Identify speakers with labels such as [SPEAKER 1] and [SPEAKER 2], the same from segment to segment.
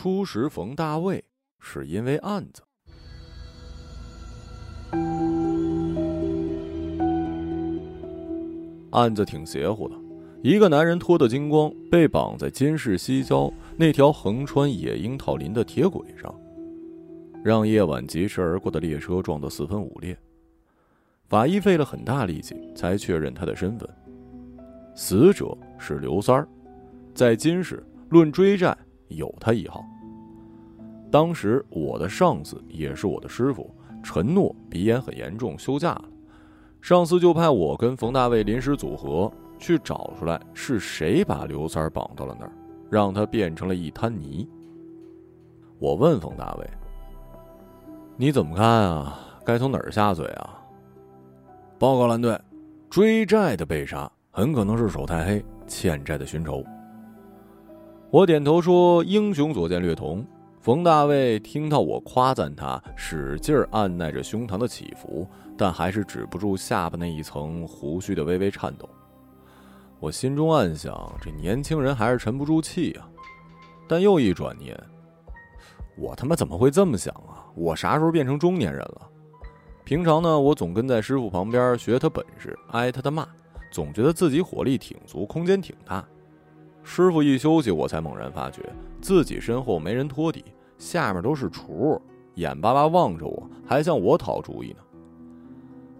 [SPEAKER 1] 初识逢大卫是因为案子。案子挺邪乎的，一个男人脱得精光，被绑在金市西郊那条横穿野樱桃林的铁轨上，让夜晚疾驰而过的列车撞得四分五裂。法医费了很大力气才确认他的身份，死者是刘三儿，在金市论追债有他一号。当时我的上司也是我的师傅，承诺鼻炎很严重休假了。上司就派我跟冯大卫临时组合，去找出来是谁把刘三儿绑到了那儿，让他变成了一滩泥。我问冯大卫：“你怎么看啊？该从哪儿下嘴啊？”报告蓝队，追债的被杀很可能是手太黑，欠债的寻仇。我点头说：“英雄所见略同。”冯大卫听到我夸赞他，使劲按耐着胸膛的起伏，但还是止不住下巴那一层胡须的微微颤抖。我心中暗想：这年轻人还是沉不住气啊。但又一转念，我他妈怎么会这么想啊？我啥时候变成中年人了？平常呢，我总跟在师傅旁边学他本事，挨他的骂，总觉得自己火力挺足，空间挺大。师傅一休息，我才猛然发觉自己身后没人托底。下面都是厨，眼巴巴望着我，还向我讨主意呢。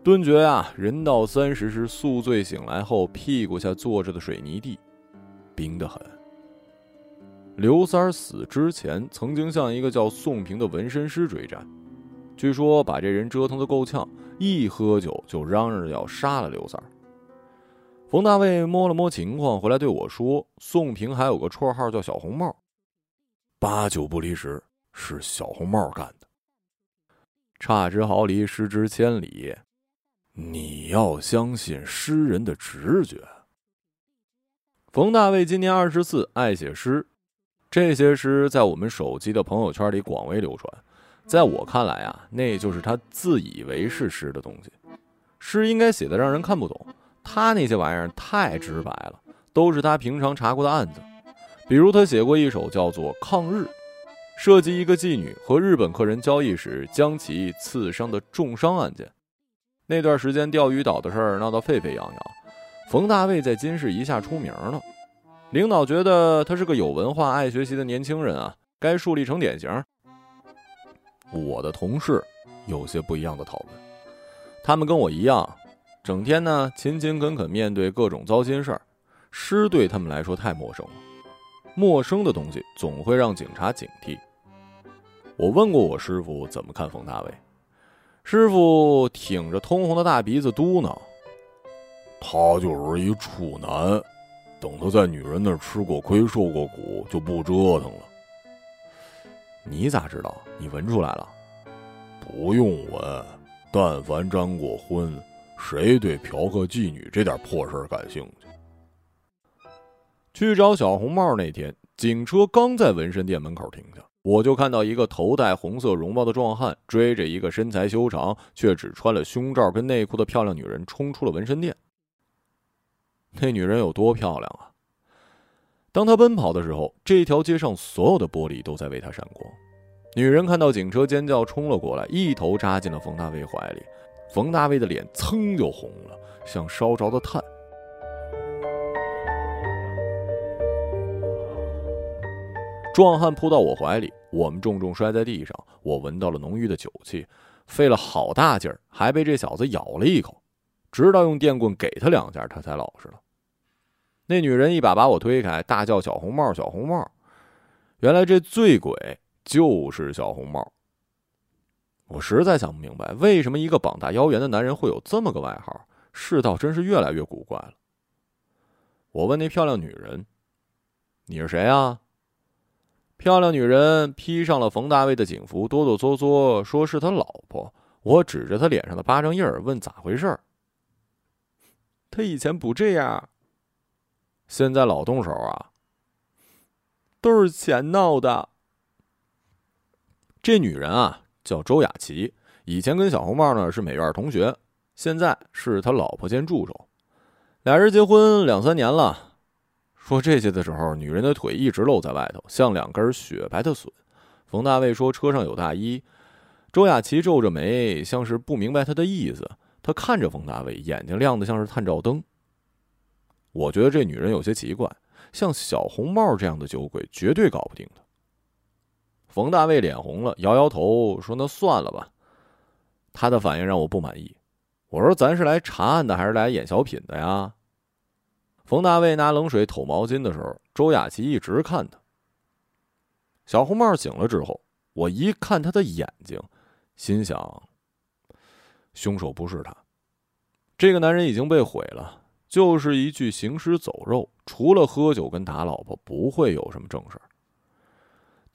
[SPEAKER 1] 顿觉啊，人到三十是宿醉醒来后，屁股下坐着的水泥地，冰得很。刘三儿死之前，曾经向一个叫宋平的纹身师追债，据说把这人折腾的够呛，一喝酒就嚷嚷着要杀了刘三儿。冯大卫摸了摸情况，回来对我说：“宋平还有个绰号叫小红帽，八九不离十。”是小红帽干的，差之毫厘，失之千里。你要相信诗人的直觉。冯大卫今年二十四，爱写诗，这些诗在我们手机的朋友圈里广为流传。在我看来啊，那就是他自以为是诗的东西。诗应该写的让人看不懂，他那些玩意儿太直白了，都是他平常查过的案子。比如他写过一首叫做《抗日》。涉及一个妓女和日本客人交易时将其刺伤的重伤案件，那段时间钓鱼岛的事儿闹得沸沸扬扬，冯大卫在金市一下出名了，领导觉得他是个有文化、爱学习的年轻人啊，该树立成典型。我的同事有些不一样的讨论，他们跟我一样，整天呢勤勤恳恳面对各种糟心事儿，诗对他们来说太陌生了，陌生的东西总会让警察警惕。我问过我师傅怎么看冯大卫，师傅挺着通红的大鼻子嘟囔：“
[SPEAKER 2] 他就是一处男，等他在女人那儿吃过亏、受过苦，就不折腾了。”
[SPEAKER 1] 你咋知道？你闻出来了？
[SPEAKER 2] 不用闻，但凡沾过婚，谁对嫖客、妓女这点破事感兴趣？
[SPEAKER 1] 去找小红帽那天，警车刚在纹身店门口停下。我就看到一个头戴红色绒帽的壮汉追着一个身材修长却只穿了胸罩跟内裤的漂亮女人冲出了纹身店。那女人有多漂亮啊！当她奔跑的时候，这条街上所有的玻璃都在为她闪光。女人看到警车尖叫冲了过来，一头扎进了冯大卫怀里。冯大卫的脸噌就红了，像烧着的炭。壮汉扑到我怀里，我们重重摔在地上。我闻到了浓郁的酒气，费了好大劲儿，还被这小子咬了一口，直到用电棍给他两下，他才老实了。那女人一把把我推开，大叫：“小红帽，小红帽！”原来这醉鬼就是小红帽。我实在想不明白，为什么一个膀大腰圆的男人会有这么个外号？世道真是越来越古怪了。我问那漂亮女人：“你是谁啊？”漂亮女人披上了冯大卫的警服，哆哆嗦嗦说是他老婆。我指着他脸上的巴掌印儿问咋回事儿。他以前不这样，现在老动手啊。都是钱闹的。这女人啊叫周雅琪，以前跟小红帽呢是美院同学，现在是他老婆兼助手。俩人结婚两三年了。说这些的时候，女人的腿一直露在外头，像两根雪白的笋。冯大卫说车上有大衣。周雅琪皱着眉，像是不明白他的意思。他看着冯大卫，眼睛亮得像是探照灯。我觉得这女人有些奇怪，像小红帽这样的酒鬼绝对搞不定的。冯大卫脸红了，摇摇头说：“那算了吧。”他的反应让我不满意。我说：“咱是来查案的，还是来演小品的呀？”冯大卫拿冷水捅毛巾的时候，周雅琪一直看他。小红帽醒了之后，我一看他的眼睛，心想：凶手不是他，这个男人已经被毁了，就是一具行尸走肉。除了喝酒跟打老婆，不会有什么正事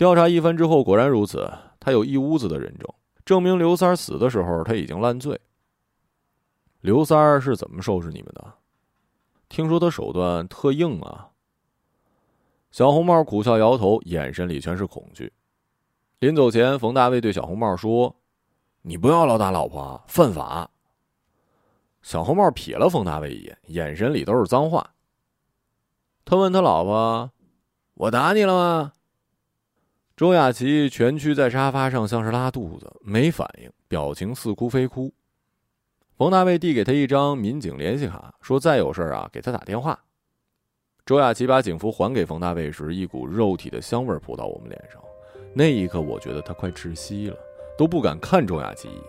[SPEAKER 1] 调查一番之后，果然如此，他有一屋子的人证，证明刘三儿死的时候他已经烂醉。刘三儿是怎么收拾你们的？听说他手段特硬啊！小红帽苦笑摇头，眼神里全是恐惧。临走前，冯大卫对小红帽说：“你不要老打老婆，犯法。”小红帽瞥了冯大卫一眼，眼神里都是脏话。他问他老婆：“我打你了吗？”周雅琪蜷曲在沙发上，像是拉肚子，没反应，表情似哭非哭。冯大卫递给他一张民警联系卡，说：“再有事啊，给他打电话。”周雅琪把警服还给冯大卫时，一股肉体的香味扑到我们脸上。那一刻，我觉得他快窒息了，都不敢看周雅琪一眼。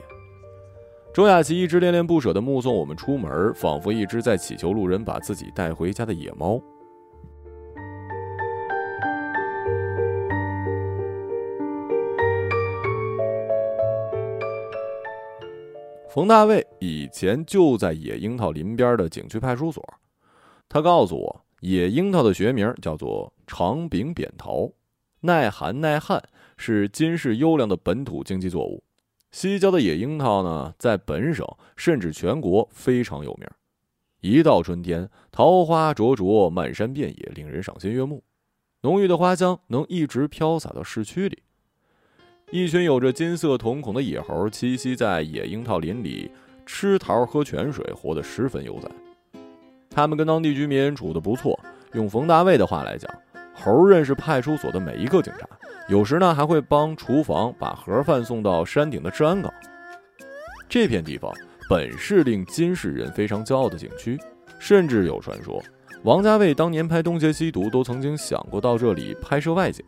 [SPEAKER 1] 周雅琪一直恋恋不舍地目送我们出门，仿佛一只在祈求路人把自己带回家的野猫。冯大卫以前就在野樱桃林边的景区派出所，他告诉我，野樱桃的学名叫做长柄扁桃，耐寒耐旱，是金市优良的本土经济作物。西郊的野樱桃呢，在本省甚至全国非常有名。一到春天，桃花灼灼，漫山遍野，令人赏心悦目。浓郁的花香能一直飘洒到市区里。一群有着金色瞳孔的野猴栖息在野樱桃林里，吃桃喝泉水，活得十分悠哉。他们跟当地居民处得不错。用冯大卫的话来讲，猴认识派出所的每一个警察，有时呢还会帮厨房把盒饭送到山顶的治安岗。这片地方本是令金市人非常骄傲的景区，甚至有传说，王家卫当年拍《东邪西毒》都曾经想过到这里拍摄外景。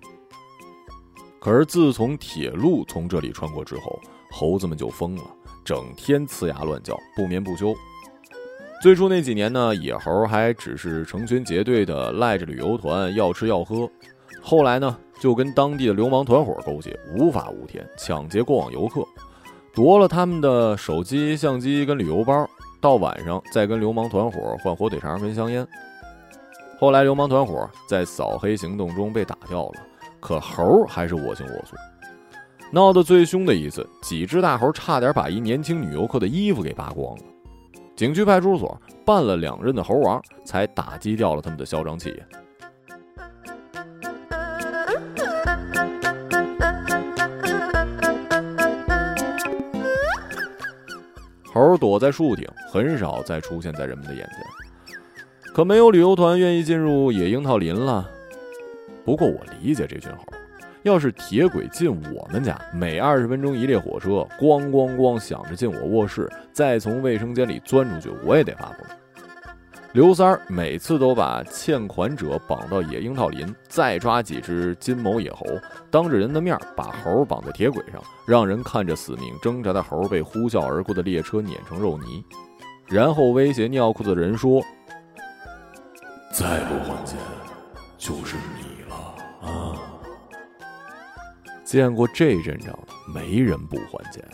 [SPEAKER 1] 可是自从铁路从这里穿过之后，猴子们就疯了，整天呲牙乱叫，不眠不休。最初那几年呢，野猴还只是成群结队的赖着旅游团要吃要喝，后来呢，就跟当地的流氓团伙勾结，无法无天，抢劫过往游客，夺了他们的手机、相机跟旅游包，到晚上再跟流氓团伙换火腿肠跟香烟。后来流氓团伙在扫黑行动中被打掉了。可猴还是我行我素，闹得最凶的一次，几只大猴差点把一年轻女游客的衣服给扒光了。景区派出所办了两任的猴王，才打击掉了他们的嚣张气焰。猴躲在树顶，很少再出现在人们的眼前。可没有旅游团愿意进入野樱桃林了。不过我理解这群猴，要是铁轨进我们家，每二十分钟一列火车，咣咣咣响着进我卧室，再从卫生间里钻出去，我也得发疯。刘三儿每次都把欠款者绑到野樱桃林，再抓几只金毛野猴，当着人的面把猴绑在铁轨上，让人看着死命挣扎的猴被呼啸而过的列车碾成肉泥，然后威胁尿裤子的人说：“
[SPEAKER 2] 再不还钱，就是你。”
[SPEAKER 1] 见过这阵仗的，没人不还钱。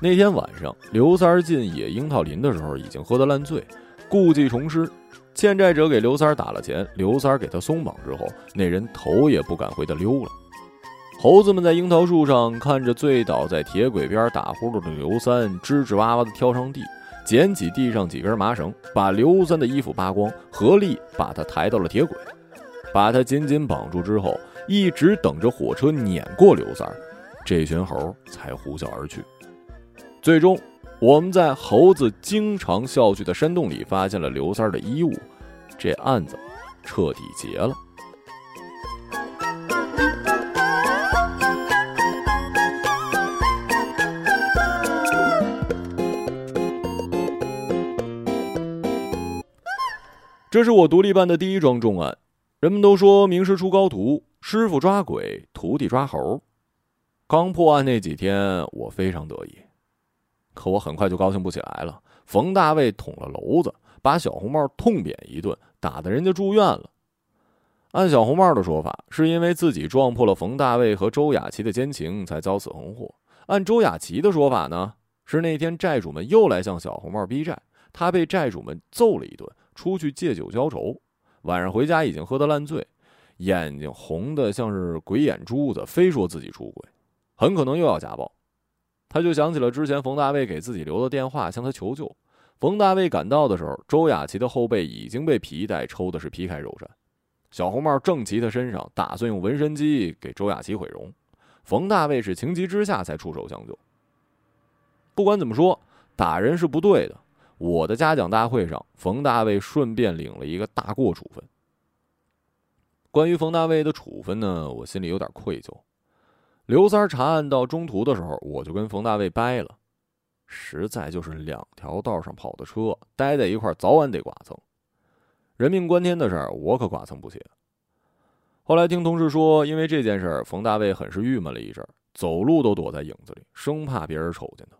[SPEAKER 1] 那天晚上，刘三进野樱桃林的时候，已经喝得烂醉，故技重施，欠债者给刘三打了钱，刘三给他松绑之后，那人头也不敢回的溜了。猴子们在樱桃树上看着醉倒在铁轨边打呼噜的刘三，吱吱哇哇的跳上地，捡起地上几根麻绳，把刘三的衣服扒光，合力把他抬到了铁轨。把他紧紧绑住之后，一直等着火车碾过刘三儿，这群猴才呼啸而去。最终，我们在猴子经常笑去的山洞里发现了刘三儿的衣物，这案子彻底结了。这是我独立办的第一桩重案。人们都说名师出高徒，师傅抓鬼，徒弟抓猴。刚破案那几天，我非常得意，可我很快就高兴不起来了。冯大卫捅了娄子，把小红帽痛扁一顿，打得人家住院了。按小红帽的说法，是因为自己撞破了冯大卫和周雅琪的奸情，才遭此横祸。按周雅琪的说法呢，是那天债主们又来向小红帽逼债，他被债主们揍了一顿。出去借酒浇愁，晚上回家已经喝得烂醉，眼睛红的像是鬼眼珠子，非说自己出轨，很可能又要家暴。他就想起了之前冯大卫给自己留的电话，向他求救。冯大卫赶到的时候，周雅琪的后背已经被皮带抽的是皮开肉绽，小红帽正骑他身上，打算用纹身机给周雅琪毁容。冯大卫是情急之下才出手相救。不管怎么说，打人是不对的。我的嘉奖大会上，冯大卫顺便领了一个大过处分。关于冯大卫的处分呢，我心里有点愧疚。刘三查案到中途的时候，我就跟冯大卫掰了，实在就是两条道上跑的车，待在一块早晚得剐蹭。人命关天的事儿，我可剐蹭不起。后来听同事说，因为这件事儿，冯大卫很是郁闷了一阵，走路都躲在影子里，生怕别人瞅见他。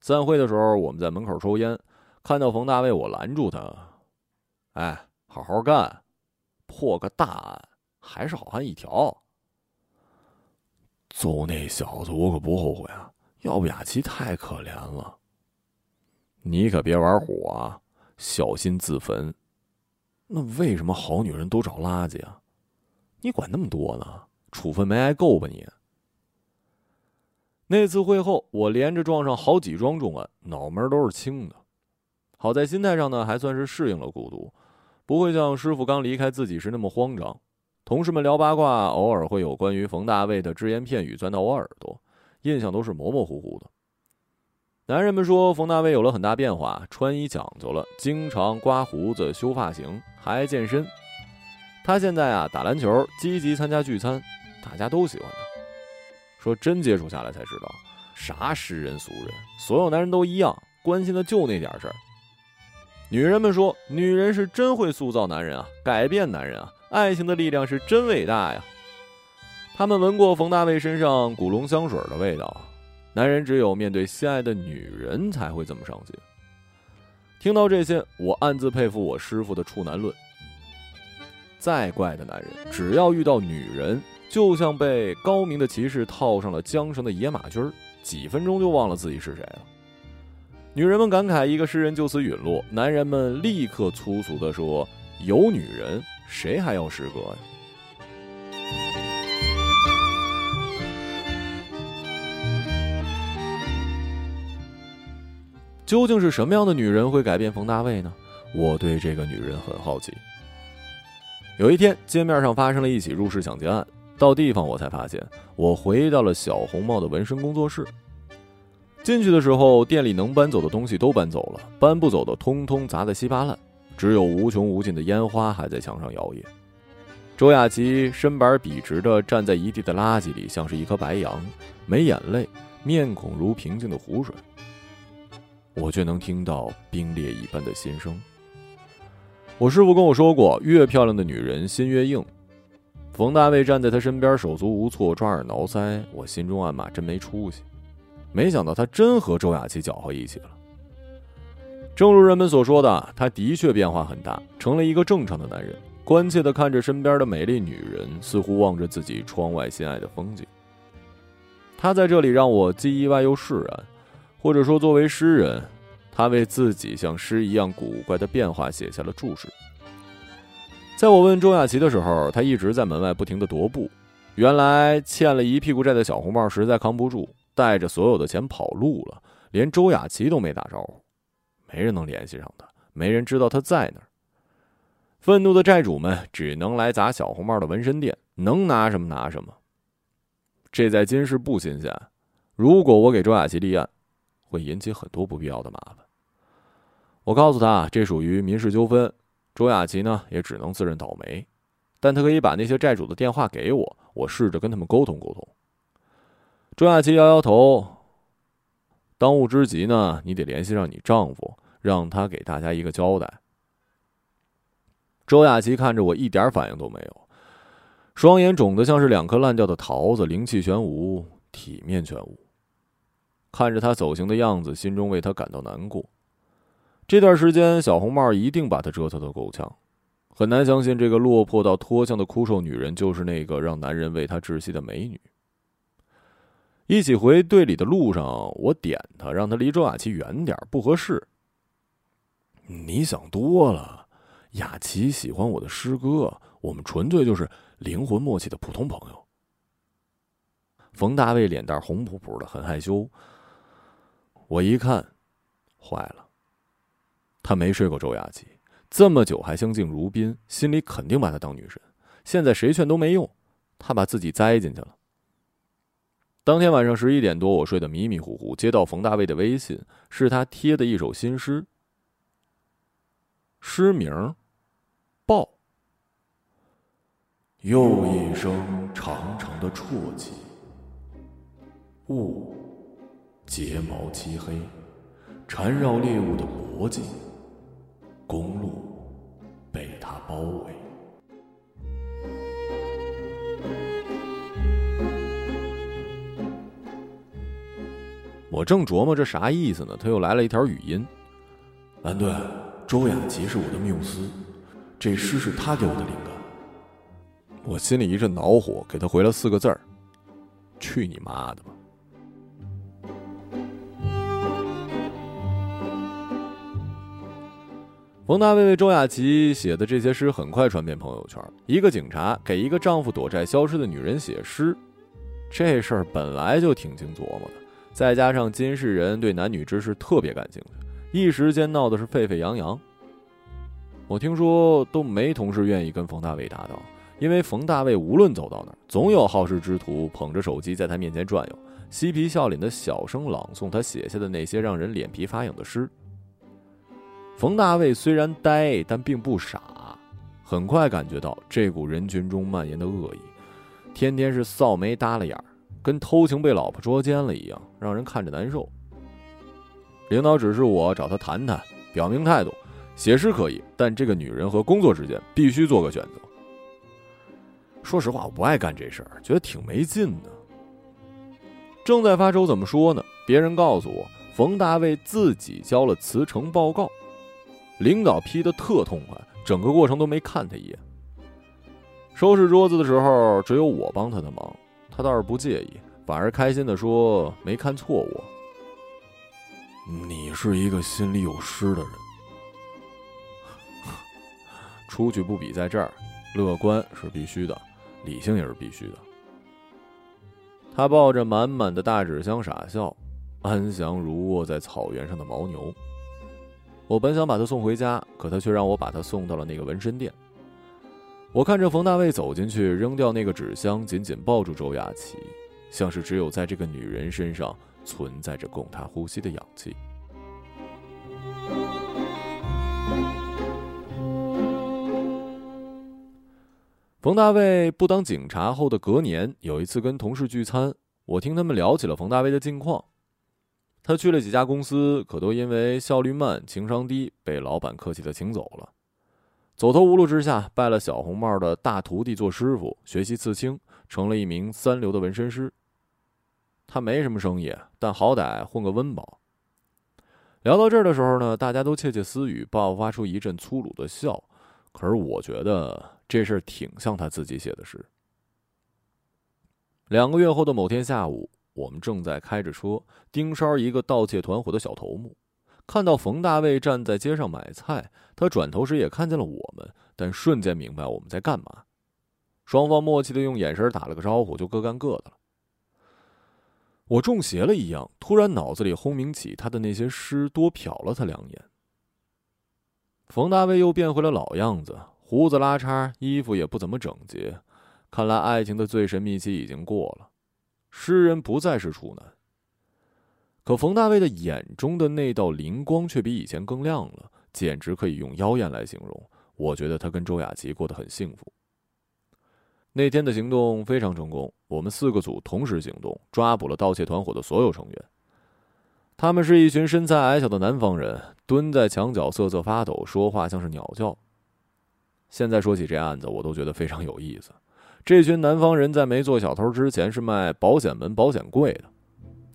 [SPEAKER 1] 散会的时候，我们在门口抽烟，看到冯大卫，我拦住他：“哎，好好干，破个大案还是好汉一条。揍那小子我可不后悔啊，要不雅琪太可怜了。你可别玩火啊，小心自焚。那为什么好女人都找垃圾啊？你管那么多呢？处分没挨够吧你？”那次会后，我连着撞上好几桩重案，脑门都是青的。好在心态上呢，还算是适应了孤独，不会像师傅刚离开自己时那么慌张。同事们聊八卦，偶尔会有关于冯大卫的只言片语钻到我耳朵，印象都是模模糊糊的。男人们说冯大卫有了很大变化，穿衣讲究了，经常刮胡子、修发型，还健身。他现在啊，打篮球，积极参加聚餐，大家都喜欢他。说真接触下来才知道，啥世人俗人，所有男人都一样，关心的就那点事儿。女人们说，女人是真会塑造男人啊，改变男人啊，爱情的力量是真伟大呀。他们闻过冯大卫身上古龙香水的味道，男人只有面对心爱的女人才会这么上心。听到这些，我暗自佩服我师傅的处男论。再怪的男人，只要遇到女人。就像被高明的骑士套上了缰绳的野马驹儿，几分钟就忘了自己是谁了。女人们感慨一个诗人就此陨落，男人们立刻粗俗地说：“有女人，谁还要诗歌呀？”究竟是什么样的女人会改变冯大卫呢？我对这个女人很好奇。有一天，街面上发生了一起入室抢劫案。到地方，我才发现我回到了小红帽的纹身工作室。进去的时候，店里能搬走的东西都搬走了，搬不走的通通砸得稀巴烂，只有无穷无尽的烟花还在墙上摇曳。周雅琪身板笔直地站在一地的垃圾里，像是一颗白杨，没眼泪，面孔如平静的湖水。我却能听到冰裂一般的心声。我师傅跟我说过，越漂亮的女人心越硬。冯大卫站在他身边，手足无措，抓耳挠腮。我心中暗骂：真没出息！没想到他真和周雅琪搅和一起了。正如人们所说的，他的确变化很大，成了一个正常的男人，关切地看着身边的美丽女人，似乎望着自己窗外心爱的风景。他在这里让我既意外又释然，或者说，作为诗人，他为自己像诗一样古怪的变化写下了注释。在我问周雅琪的时候，他一直在门外不停的踱步。原来欠了一屁股债的小红帽实在扛不住，带着所有的钱跑路了，连周雅琪都没打招呼，没人能联系上他，没人知道他在哪儿。愤怒的债主们只能来砸小红帽的纹身店，能拿什么拿什么。这在金市不新鲜，如果我给周雅琪立案，会引起很多不必要的麻烦。我告诉他，这属于民事纠纷。周雅琪呢也只能自认倒霉，但他可以把那些债主的电话给我，我试着跟他们沟通沟通。周雅琪摇摇头，当务之急呢，你得联系上你丈夫，让他给大家一个交代。周雅琪看着我，一点反应都没有，双眼肿得像是两颗烂掉的桃子，灵气全无，体面全无。看着他走形的样子，心中为他感到难过。这段时间，小红帽一定把他折腾得够呛。很难相信，这个落魄到脱缰的枯瘦女人，就是那个让男人为她窒息的美女。一起回队里的路上，我点他，让他离周雅琪远点，不合适。你想多了，雅琪喜欢我的诗歌，我们纯粹就是灵魂默契的普通朋友。冯大卫脸蛋红扑扑的，很害羞。我一看，坏了。他没睡过周雅琪，这么久还相敬如宾，心里肯定把她当女神。现在谁劝都没用，他把自己栽进去了。当天晚上十一点多，我睡得迷迷糊糊，接到冯大卫的微信，是他贴的一首新诗。诗名：抱。又一声长长的啜泣。雾，睫毛漆黑，缠绕猎物的脖颈。公路被他包围，我正琢磨这啥意思呢，他又来了一条语音：“蓝队，周雅琪是我的缪斯，这诗是他给我的灵感。”我心里一阵恼火，给他回了四个字儿：“去你妈的吧！”冯大卫为周雅琪写的这些诗很快传遍朋友圈。一个警察给一个丈夫躲债消失的女人写诗，这事儿本来就挺经琢磨的，再加上金世人对男女之事特别感兴趣，一时间闹的是沸沸扬扬。我听说都没同事愿意跟冯大卫搭档，因为冯大卫无论走到哪儿，总有好事之徒捧着手机在他面前转悠，嬉皮笑脸的小声朗诵他写下的那些让人脸皮发痒的诗。冯大卫虽然呆，但并不傻，很快感觉到这股人群中蔓延的恶意，天天是臊眉耷拉眼儿，跟偷情被老婆捉奸了一样，让人看着难受。领导指示我找他谈谈，表明态度，写诗可以，但这个女人和工作之间必须做个选择。说实话，我不爱干这事儿，觉得挺没劲的。正在发愁怎么说呢，别人告诉我，冯大卫自己交了辞呈报告。领导批的特痛快，整个过程都没看他一眼。收拾桌子的时候，只有我帮他的忙，他倒是不介意，反而开心的说：“没看错我，你是一个心里有诗的人。出去不比在这儿，乐观是必须的，理性也是必须的。”他抱着满满的大纸箱傻笑，安详如卧在草原上的牦牛。我本想把他送回家，可他却让我把他送到了那个纹身店。我看着冯大卫走进去，扔掉那个纸箱，紧紧抱住周雅琪，像是只有在这个女人身上存在着供他呼吸的氧气。冯大卫不当警察后的隔年，有一次跟同事聚餐，我听他们聊起了冯大卫的近况。他去了几家公司，可都因为效率慢、情商低，被老板客气的请走了。走投无路之下，拜了小红帽的大徒弟做师傅，学习刺青，成了一名三流的纹身师。他没什么生意，但好歹混个温饱。聊到这儿的时候呢，大家都窃窃私语，爆发出一阵粗鲁的笑。可是我觉得这事儿挺像他自己写的诗。两个月后的某天下午。我们正在开着车盯梢一个盗窃团伙的小头目，看到冯大卫站在街上买菜，他转头时也看见了我们，但瞬间明白我们在干嘛。双方默契的用眼神打了个招呼，就各干各的了。我中邪了一样，突然脑子里轰鸣起他的那些诗，多瞟了他两眼。冯大卫又变回了老样子，胡子拉碴，衣服也不怎么整洁，看来爱情的最神秘期已经过了。诗人不再是处男，可冯大卫的眼中的那道灵光却比以前更亮了，简直可以用妖艳来形容。我觉得他跟周雅琪过得很幸福。那天的行动非常成功，我们四个组同时行动，抓捕了盗窃团伙的所有成员。他们是一群身材矮小的南方人，蹲在墙角瑟瑟发抖，说话像是鸟叫。现在说起这案子，我都觉得非常有意思。这群南方人在没做小偷之前是卖保险门、保险柜的。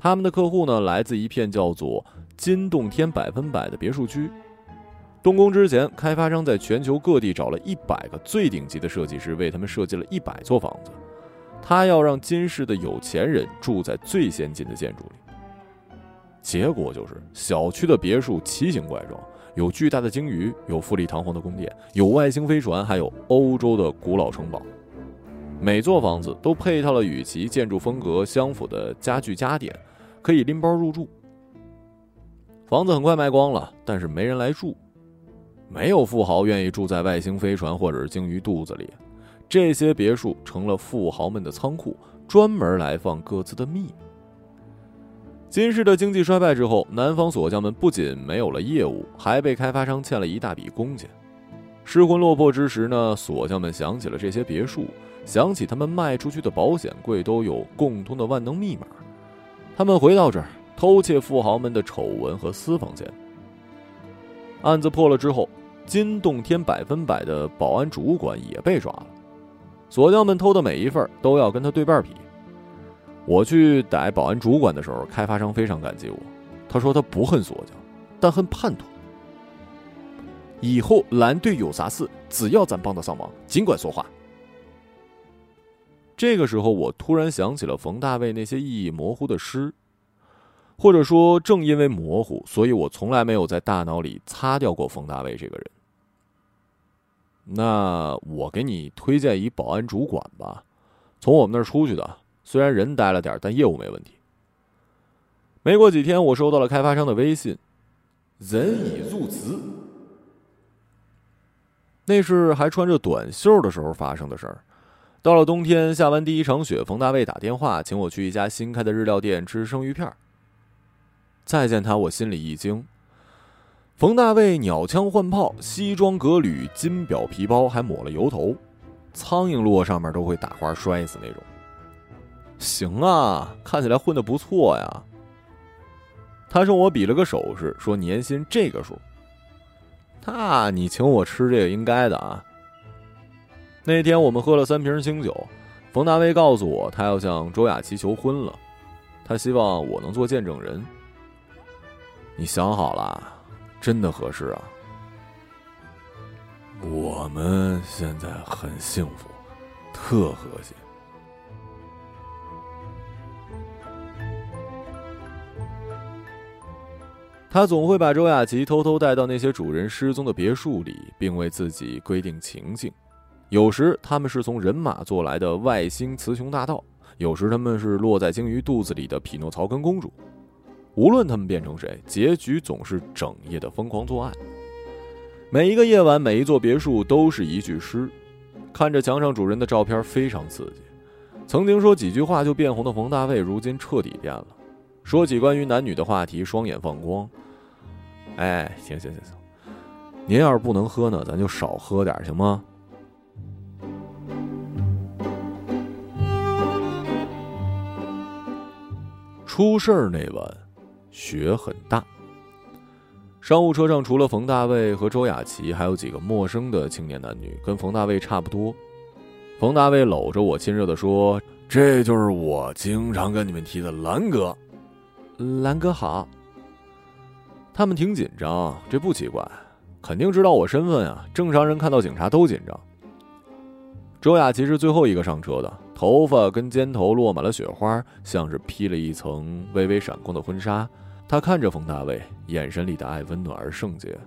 [SPEAKER 1] 他们的客户呢，来自一片叫做金洞天百分百的别墅区。动工之前，开发商在全球各地找了一百个最顶级的设计师，为他们设计了一百座房子。他要让金市的有钱人住在最先进的建筑里。结果就是，小区的别墅奇形怪状，有巨大的鲸鱼，有富丽堂皇的宫殿，有外星飞船，还有欧洲的古老城堡。每座房子都配套了与其建筑风格相符的家具家电，可以拎包入住。房子很快卖光了，但是没人来住。没有富豪愿意住在外星飞船或者是鲸鱼肚子里，这些别墅成了富豪们的仓库，专门来放各自的秘密。金市的经济衰败之后，南方锁匠们不仅没有了业务，还被开发商欠了一大笔工钱。失魂落魄之时呢，锁匠们想起了这些别墅，想起他们卖出去的保险柜都有共通的万能密码，他们回到这儿偷窃富豪们的丑闻和私房钱。案子破了之后，金洞天百分百的保安主管也被抓了。锁匠们偷的每一份都要跟他对半比。我去逮保安主管的时候，开发商非常感激我。他说他不恨锁匠，但恨叛徒。以后蓝队有啥事，只要咱帮得上忙，尽管说话。这个时候，我突然想起了冯大卫那些意义模糊的诗。或者说，正因为模糊，所以我从来没有在大脑里擦掉过冯大卫这个人。那我给你推荐一保安主管吧，从我们那儿出去的，虽然人呆了点，但业务没问题。没过几天，我收到了开发商的微信，人已入职。那是还穿着短袖的时候发生的事儿。到了冬天，下完第一场雪，冯大卫打电话请我去一家新开的日料店吃生鱼片儿。再见他，我心里一惊。冯大卫鸟枪换炮，西装革履，金表皮包，还抹了油头，苍蝇落上面都会打花摔死那种。行啊，看起来混的不错呀。他冲我比了个手势，说年薪这个数。那你请我吃这个应该的啊。那天我们喝了三瓶清酒，冯大卫告诉我他要向周雅琪求婚了，他希望我能做见证人。你想好了，真的合适啊！
[SPEAKER 2] 我们现在很幸福，特和谐。
[SPEAKER 1] 他总会把周雅琪偷偷带到那些主人失踪的别墅里，并为自己规定情境。有时他们是从人马座来的外星雌雄大盗，有时他们是落在鲸鱼肚子里的匹诺曹跟公主。无论他们变成谁，结局总是整夜的疯狂作案。每一个夜晚，每一座别墅都是一句诗。看着墙上主人的照片，非常刺激。曾经说几句话就变红的冯大卫，如今彻底变了。说起关于男女的话题，双眼放光。哎，行行行行，您要是不能喝呢，咱就少喝点，行吗？出事儿那晚。雪很大。商务车上除了冯大卫和周雅琪，还有几个陌生的青年男女，跟冯大卫差不多。冯大卫搂着我，亲热地说：“
[SPEAKER 2] 这就是我经常跟你们提的兰哥。”
[SPEAKER 1] 兰哥好。他们挺紧张，这不奇怪，肯定知道我身份啊。正常人看到警察都紧张。周雅琪是最后一个上车的，头发跟肩头落满了雪花，像是披了一层微微闪光的婚纱。他看着冯大卫，眼神里的爱温暖而圣洁。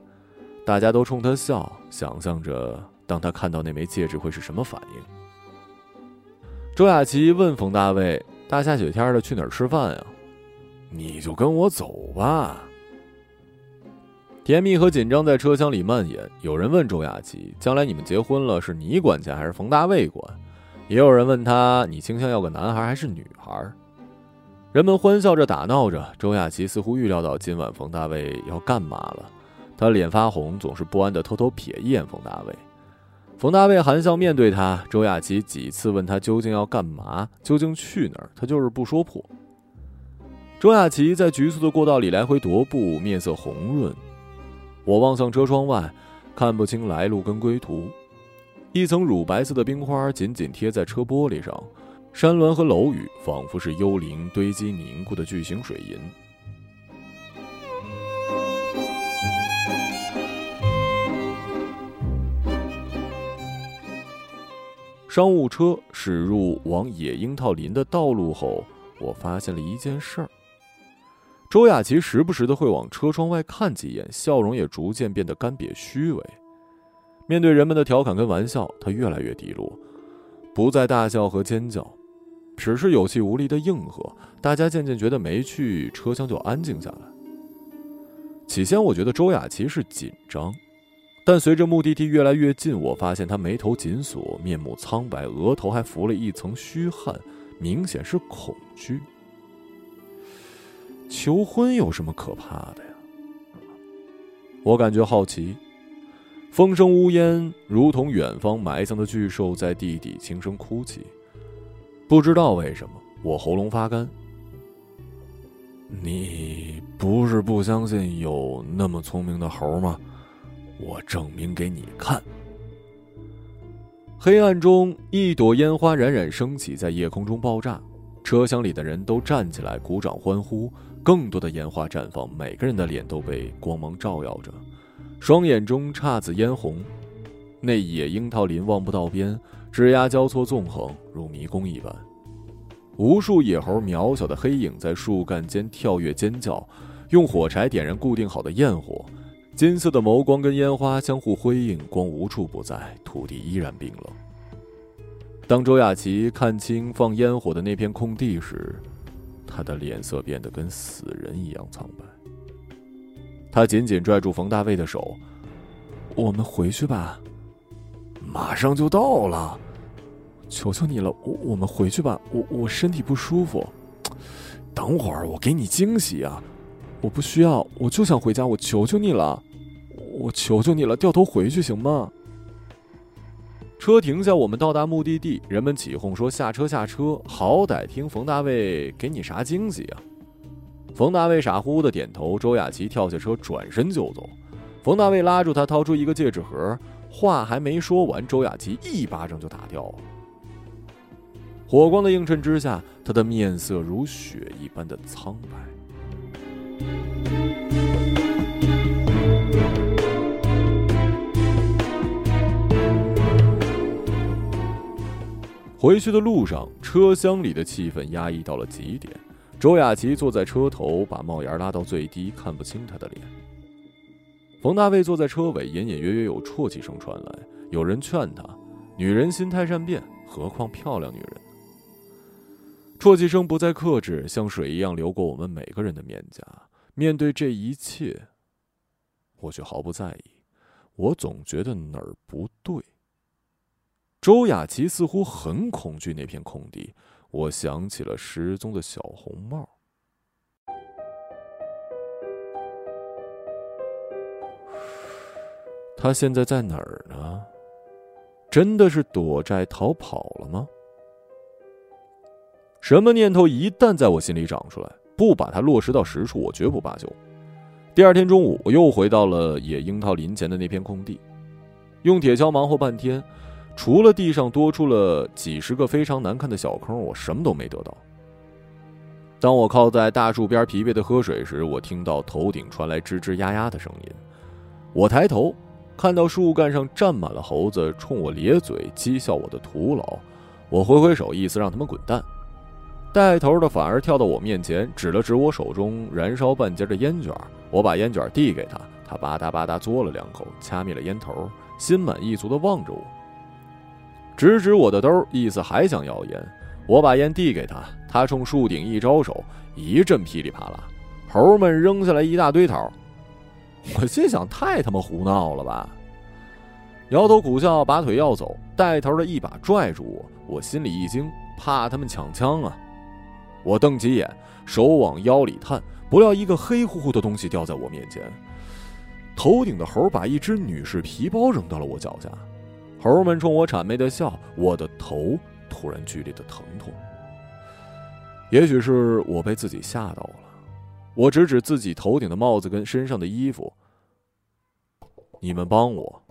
[SPEAKER 1] 大家都冲他笑，想象着当他看到那枚戒指会是什么反应。周雅琪问冯大卫：“大下雪天的去哪儿吃饭呀？”“
[SPEAKER 2] 你就跟我走吧。”
[SPEAKER 1] 甜蜜和紧张在车厢里蔓延。有人问周雅琪：“将来你们结婚了，是你管钱还是冯大卫管？”也有人问他：“你倾向要个男孩还是女孩？”人们欢笑着打闹着，周雅琪似乎预料到今晚冯大卫要干嘛了，他脸发红，总是不安地偷偷瞥一眼冯大卫。冯大卫含笑面对他，周亚琪几次问他究竟要干嘛，究竟去哪儿，他就是不说破。周亚琪在局促的过道里来回踱步，面色红润。我望向车窗外，看不清来路跟归途。一层乳白色的冰花紧紧贴在车玻璃上，山峦和楼宇仿佛是幽灵堆积凝固的巨型水银。商务车驶入往野樱桃林的道路后，我发现了一件事儿。周雅琪时不时的会往车窗外看几眼，笑容也逐渐变得干瘪虚伪。面对人们的调侃跟玩笑，他越来越低落，不再大笑和尖叫，只是有气无力的应和。大家渐渐觉得没趣，车厢就安静下来。起先我觉得周雅琪是紧张。但随着目的地越来越近，我发现她眉头紧锁，面目苍白，额头还浮了一层虚汗，明显是恐惧。求婚有什么可怕的呀？我感觉好奇。风声呜咽，如同远方埋葬的巨兽在地底轻声哭泣。不知道为什么，我喉咙发干。你不是不相信有那么聪明的猴吗？我证明给你看。黑暗中，一朵烟花冉冉升起，在夜空中爆炸。车厢里的人都站起来鼓掌欢呼。更多的烟花绽放，每个人的脸都被光芒照耀着，双眼中姹紫嫣红。那野樱桃林望不到边，枝桠交错纵横，如迷宫一般。无数野猴渺小的黑影在树干间跳跃尖叫，用火柴点燃固定好的焰火。金色的眸光跟烟花相互辉映，光无处不在，土地依然冰冷。当周雅琪看清放烟火的那片空地时，她的脸色变得跟死人一样苍白。他紧紧拽住冯大卫的手：“我们回去吧，
[SPEAKER 2] 马上就到了，
[SPEAKER 1] 求求你了，我我们回去吧，我我身体不舒服。
[SPEAKER 2] 等会儿我给你惊喜啊！
[SPEAKER 1] 我不需要，我就想回家，我求求你了。”我求求你了，掉头回去行吗？车停下，我们到达目的地，人们起哄说下车下车，好歹听冯大卫给你啥惊喜啊？冯大卫傻乎乎的点头。周雅琪跳下车，转身就走。冯大卫拉住他，掏出一个戒指盒，话还没说完，周雅琪一巴掌就打掉了。火光的映衬之下，他的面色如雪一般的苍白。回去的路上，车厢里的气氛压抑到了极点。周雅琪坐在车头，把帽檐拉到最低，看不清他的脸。冯大卫坐在车尾，隐隐约约有啜泣声传来。有人劝他：“女人心态善变，何况漂亮女人？”啜泣声不再克制，像水一样流过我们每个人的面颊。面对这一切，我却毫不在意。我总觉得哪儿不对。周雅琪似乎很恐惧那片空地，我想起了失踪的小红帽。他现在在哪儿呢？真的是躲债逃跑了吗？什么念头一旦在我心里长出来，不把它落实到实处，我绝不罢休。第二天中午，我又回到了野樱桃林前的那片空地，用铁锹忙活半天。除了地上多出了几十个非常难看的小坑，我什么都没得到。当我靠在大树边疲惫的喝水时，我听到头顶传来吱吱呀呀的声音。我抬头，看到树干上站满了猴子，冲我咧嘴讥笑我的徒劳。我挥挥手，意思让他们滚蛋。带头的反而跳到我面前，指了指我手中燃烧半截的烟卷。我把烟卷递给他，他吧嗒吧嗒嘬了两口，掐灭了烟头，心满意足地望着我。指指我的兜，意思还想要烟。我把烟递给他，他冲树顶一招手，一阵噼里啪啦，猴们扔下来一大堆桃。我心想：太他妈胡闹了吧！摇头苦笑，拔腿要走，带头的一把拽住我，我心里一惊，怕他们抢枪啊！我瞪起眼，手往腰里探，不料一个黑乎乎的东西掉在我面前。头顶的猴把一只女士皮包扔到了我脚下。猴们冲我谄媚的笑，我的头突然剧烈的疼痛。也许是我被自己吓到了，我指指自己头顶的帽子跟身上的衣服。你们帮我，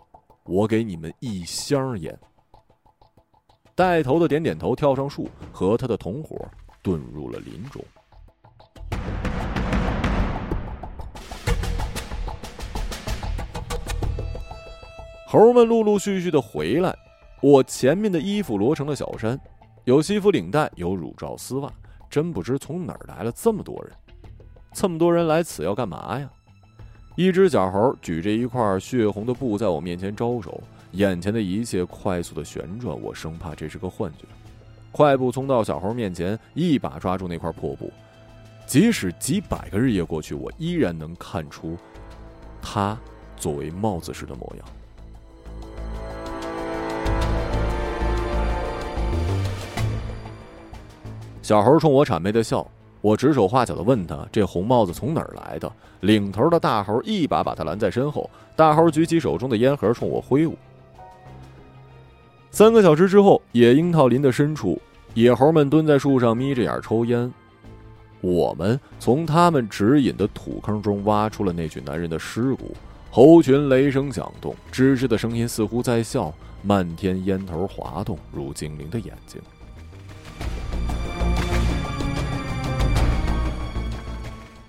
[SPEAKER 1] 我给你们一箱烟。带头的点点头，跳上树，和他的同伙遁入了林中。猴们陆陆续续的回来，我前面的衣服摞成了小山，有西服领带，有乳罩丝袜，真不知从哪儿来了这么多人。这么多人来此要干嘛呀？一只小猴举着一块血红的布在我面前招手，眼前的一切快速的旋转，我生怕这是个幻觉，快步冲到小猴面前，一把抓住那块破布。即使几百个日夜过去，我依然能看出，它作为帽子时的模样。小猴冲我谄媚的笑，我指手画脚的问他：“这红帽子从哪儿来的？”领头的大猴一把把他拦在身后，大猴举起手中的烟盒冲我挥舞。三个小时之后，野樱桃林的深处，野猴们蹲在树上眯着眼抽烟。我们从他们指引的土坑中挖出了那具男人的尸骨，猴群雷声响动，吱吱的声音似乎在笑，漫天烟头滑动，如精灵的眼睛。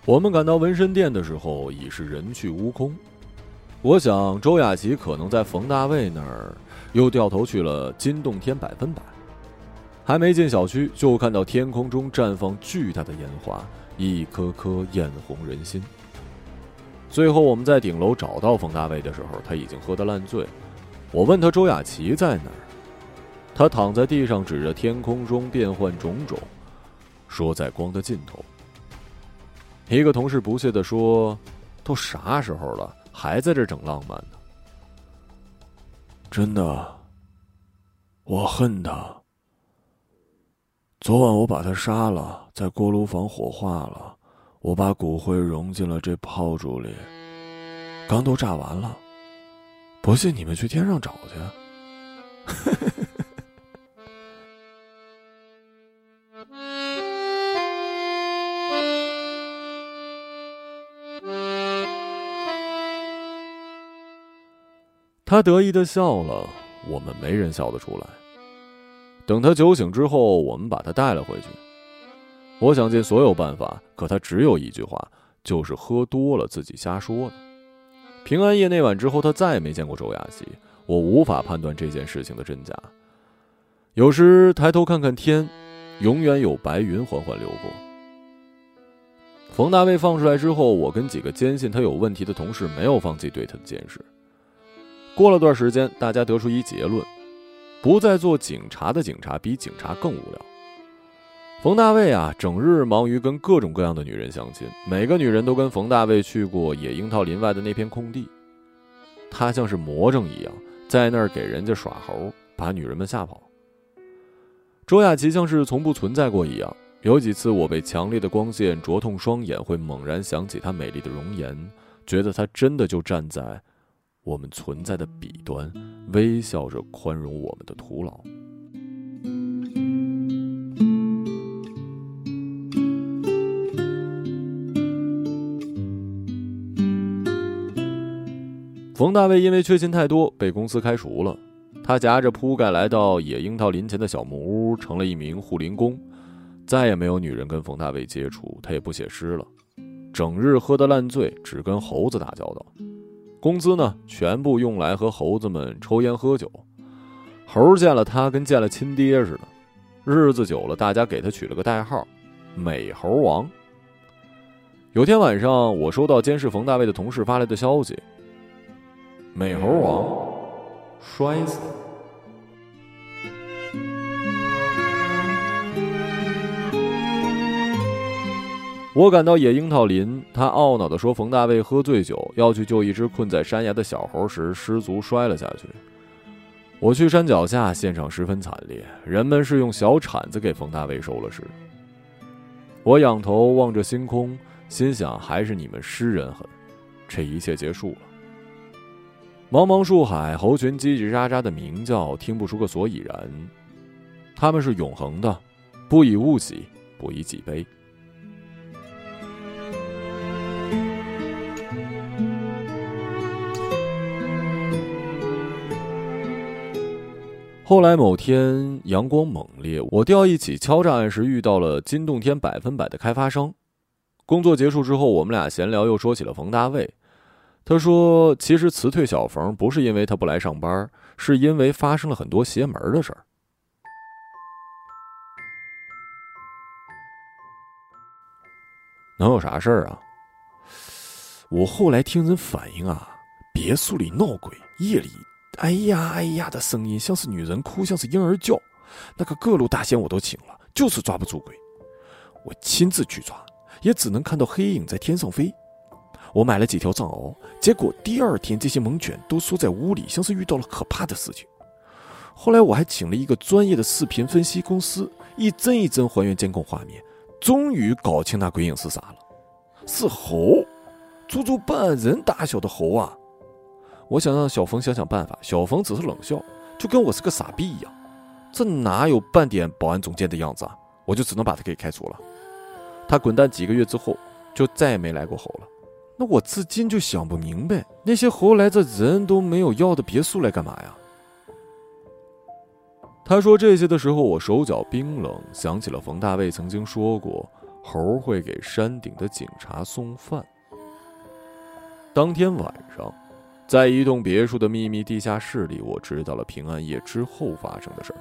[SPEAKER 1] 我们赶到纹身店的时候，已是人去屋空。我想周雅琪可能在冯大卫那儿又掉头去了金洞天百分百。还没进小区，就看到天空中绽放巨大的烟花，一颗颗艳红人心。最后我们在顶楼找到冯大卫的时候，他已经喝得烂醉。我问他周雅琪在哪儿，他躺在地上，指着天空中变幻种种，说在光的尽头。一个同事不屑的说：“都啥时候了，还在这整浪漫呢？”
[SPEAKER 2] 真的，我恨他。昨晚我把他杀了，在锅炉房火化了，我把骨灰融进了这炮竹里，刚都炸完了。不信你们去天上找去。
[SPEAKER 1] 他得意的笑了，我们没人笑得出来。等他酒醒之后，我们把他带了回去。我想尽所有办法，可他只有一句话，就是喝多了自己瞎说的。平安夜那晚之后，他再也没见过周雅琪。我无法判断这件事情的真假。有时抬头看看天，永远有白云缓缓流过。冯大卫放出来之后，我跟几个坚信他有问题的同事没有放弃对他的监视。过了段时间，大家得出一结论：不再做警察的警察比警察更无聊。冯大卫啊，整日忙于跟各种各样的女人相亲，每个女人都跟冯大卫去过野樱桃林外的那片空地。他像是魔怔一样，在那儿给人家耍猴，把女人们吓跑。周雅琪像是从不存在过一样。有几次，我被强烈的光线灼痛双眼，会猛然想起她美丽的容颜，觉得她真的就站在。我们存在的彼端，微笑着宽容我们的徒劳。冯大卫因为缺勤太多，被公司开除了。他夹着铺盖来到野樱桃林前的小木屋，成了一名护林工。再也没有女人跟冯大卫接触，他也不写诗了，整日喝得烂醉，只跟猴子打交道。工资呢，全部用来和猴子们抽烟喝酒。猴见了他，跟见了亲爹似的。日子久了，大家给他取了个代号“美猴王”。有天晚上，我收到监视冯大卫的同事发来的消息：“美猴王摔死。”我赶到野樱桃林，他懊恼地说：“冯大卫喝醉酒，要去救一只困在山崖的小猴时失足摔了下去。”我去山脚下，现场十分惨烈，人们是用小铲子给冯大卫收了尸。我仰头望着星空，心想：还是你们诗人狠，这一切结束了。茫茫树海，猴群叽叽喳喳的鸣叫，听不出个所以然。他们是永恒的，不以物喜，不以己悲。后来某天阳光猛烈，我调一起敲诈案时遇到了金洞天百分百的开发商。工作结束之后，我们俩闲聊，又说起了冯大卫。他说：“其实辞退小冯不是因为他不来上班，是因为发生了很多邪门的事儿。能有啥事儿啊？我后来听人反映啊，别墅里闹鬼，夜里。”哎呀哎呀的声音，像是女人哭，像是婴儿叫。那个各路大仙我都请了，就是抓不住鬼。我亲自去抓，也只能看到黑影在天上飞。我买了几条藏獒，结果第二天这些猛犬都缩在屋里，像是遇到了可怕的事情。后来我还请了一个专业的视频分析公司，一帧一帧还原监控画面，终于搞清那鬼影是啥了，是猴，足足半人大小的猴啊！我想让小冯想想办法，小冯只是冷笑，就跟我是个傻逼一样。这哪有半点保安总监的样子啊？我就只能把他给开除了。他滚蛋几个月之后，就再也没来过猴了。那我至今就想不明白，那些猴来这人都没有要的别墅来干嘛呀？他说这些的时候，我手脚冰冷，想起了冯大卫曾经说过，猴会给山顶的警察送饭。当天晚上。在一栋别墅的秘密地下室里，我知道了平安夜之后发生的事儿。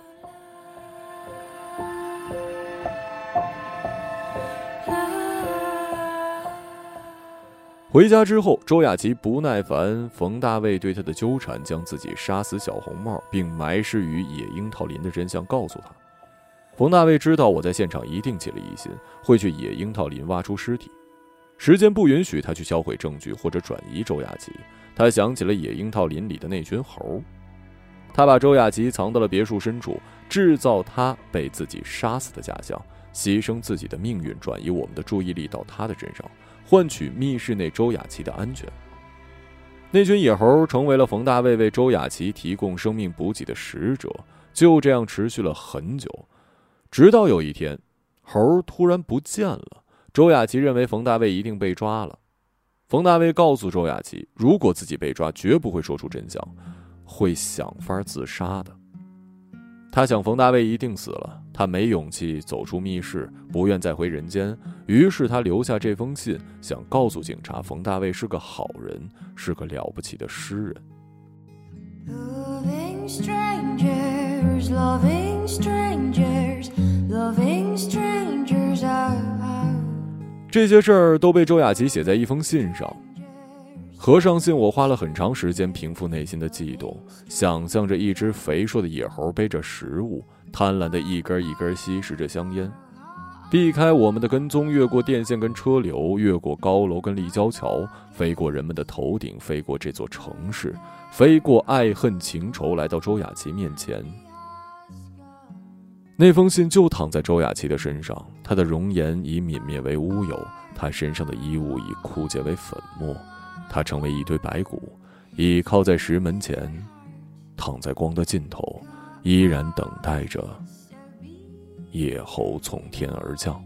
[SPEAKER 1] 回家之后，周雅琪不耐烦冯大卫对她的纠缠，将自己杀死小红帽并埋尸于野樱桃林的真相告诉他。冯大卫知道我在现场一定起了疑心，会去野樱桃林挖出尸体。时间不允许他去销毁证据或者转移周雅琪。他想起了野樱桃林里的那群猴，他把周雅琪藏到了别墅深处，制造他被自己杀死的假象，牺牲自己的命运，转移我们的注意力到他的身上，换取密室内周雅琪的安全。那群野猴成为了冯大卫为周雅琪提供生命补给的使者，就这样持续了很久，直到有一天，猴突然不见了。周雅琪认为冯大卫一定被抓了。冯大卫告诉周雅琪，如果自己被抓，绝不会说出真相，会想法自杀的。他想冯大卫一定死了，他没勇气走出密室，不愿再回人间，于是他留下这封信，想告诉警察，冯大卫是个好人，是个了不起的诗人。Loving strangers, loving strangers, loving 这些事儿都被周雅琪写在一封信上。合上信，我花了很长时间平复内心的悸动，想象着一只肥硕的野猴背着食物，贪婪的一根一根吸食着香烟，避开我们的跟踪，越过电线跟车流，越过高楼跟立交桥，飞过人们的头顶，飞过这座城市，飞过爱恨情仇，来到周雅琪面前。那封信就躺在周雅琪的身上，她的容颜已泯灭为乌有，她身上的衣物已枯竭为粉末，她成为一堆白骨，倚靠在石门前，躺在光的尽头，依然等待着野猴从天而降。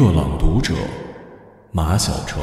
[SPEAKER 1] 个朗读者，马晓成。